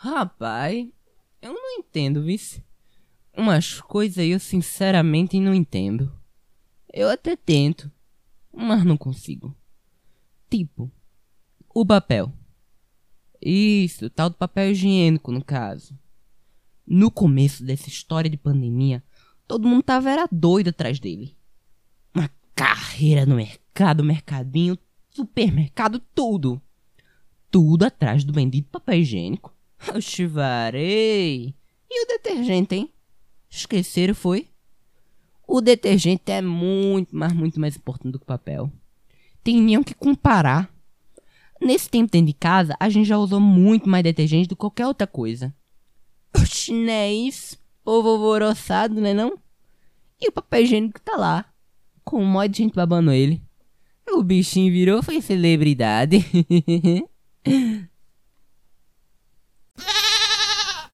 Rapaz, eu não entendo, vice. Umas coisas eu sinceramente não entendo. Eu até tento, mas não consigo. Tipo, o papel. Isso, tal do papel higiênico, no caso. No começo dessa história de pandemia, todo mundo tava era doido atrás dele. Uma carreira no mercado, mercadinho, supermercado, tudo. Tudo atrás do bendito papel higiênico. Oxi, varei. E o detergente, hein? Esqueceram, foi? O detergente é muito, mas muito mais importante do que o papel. Tem nem que comparar. Nesse tempo dentro de casa, a gente já usou muito mais detergente do que qualquer outra coisa. Oxi, não é isso? Povo alvoroçado, né não? E o papel higiênico tá lá. Com um monte de gente babando ele. O bichinho virou foi celebridade.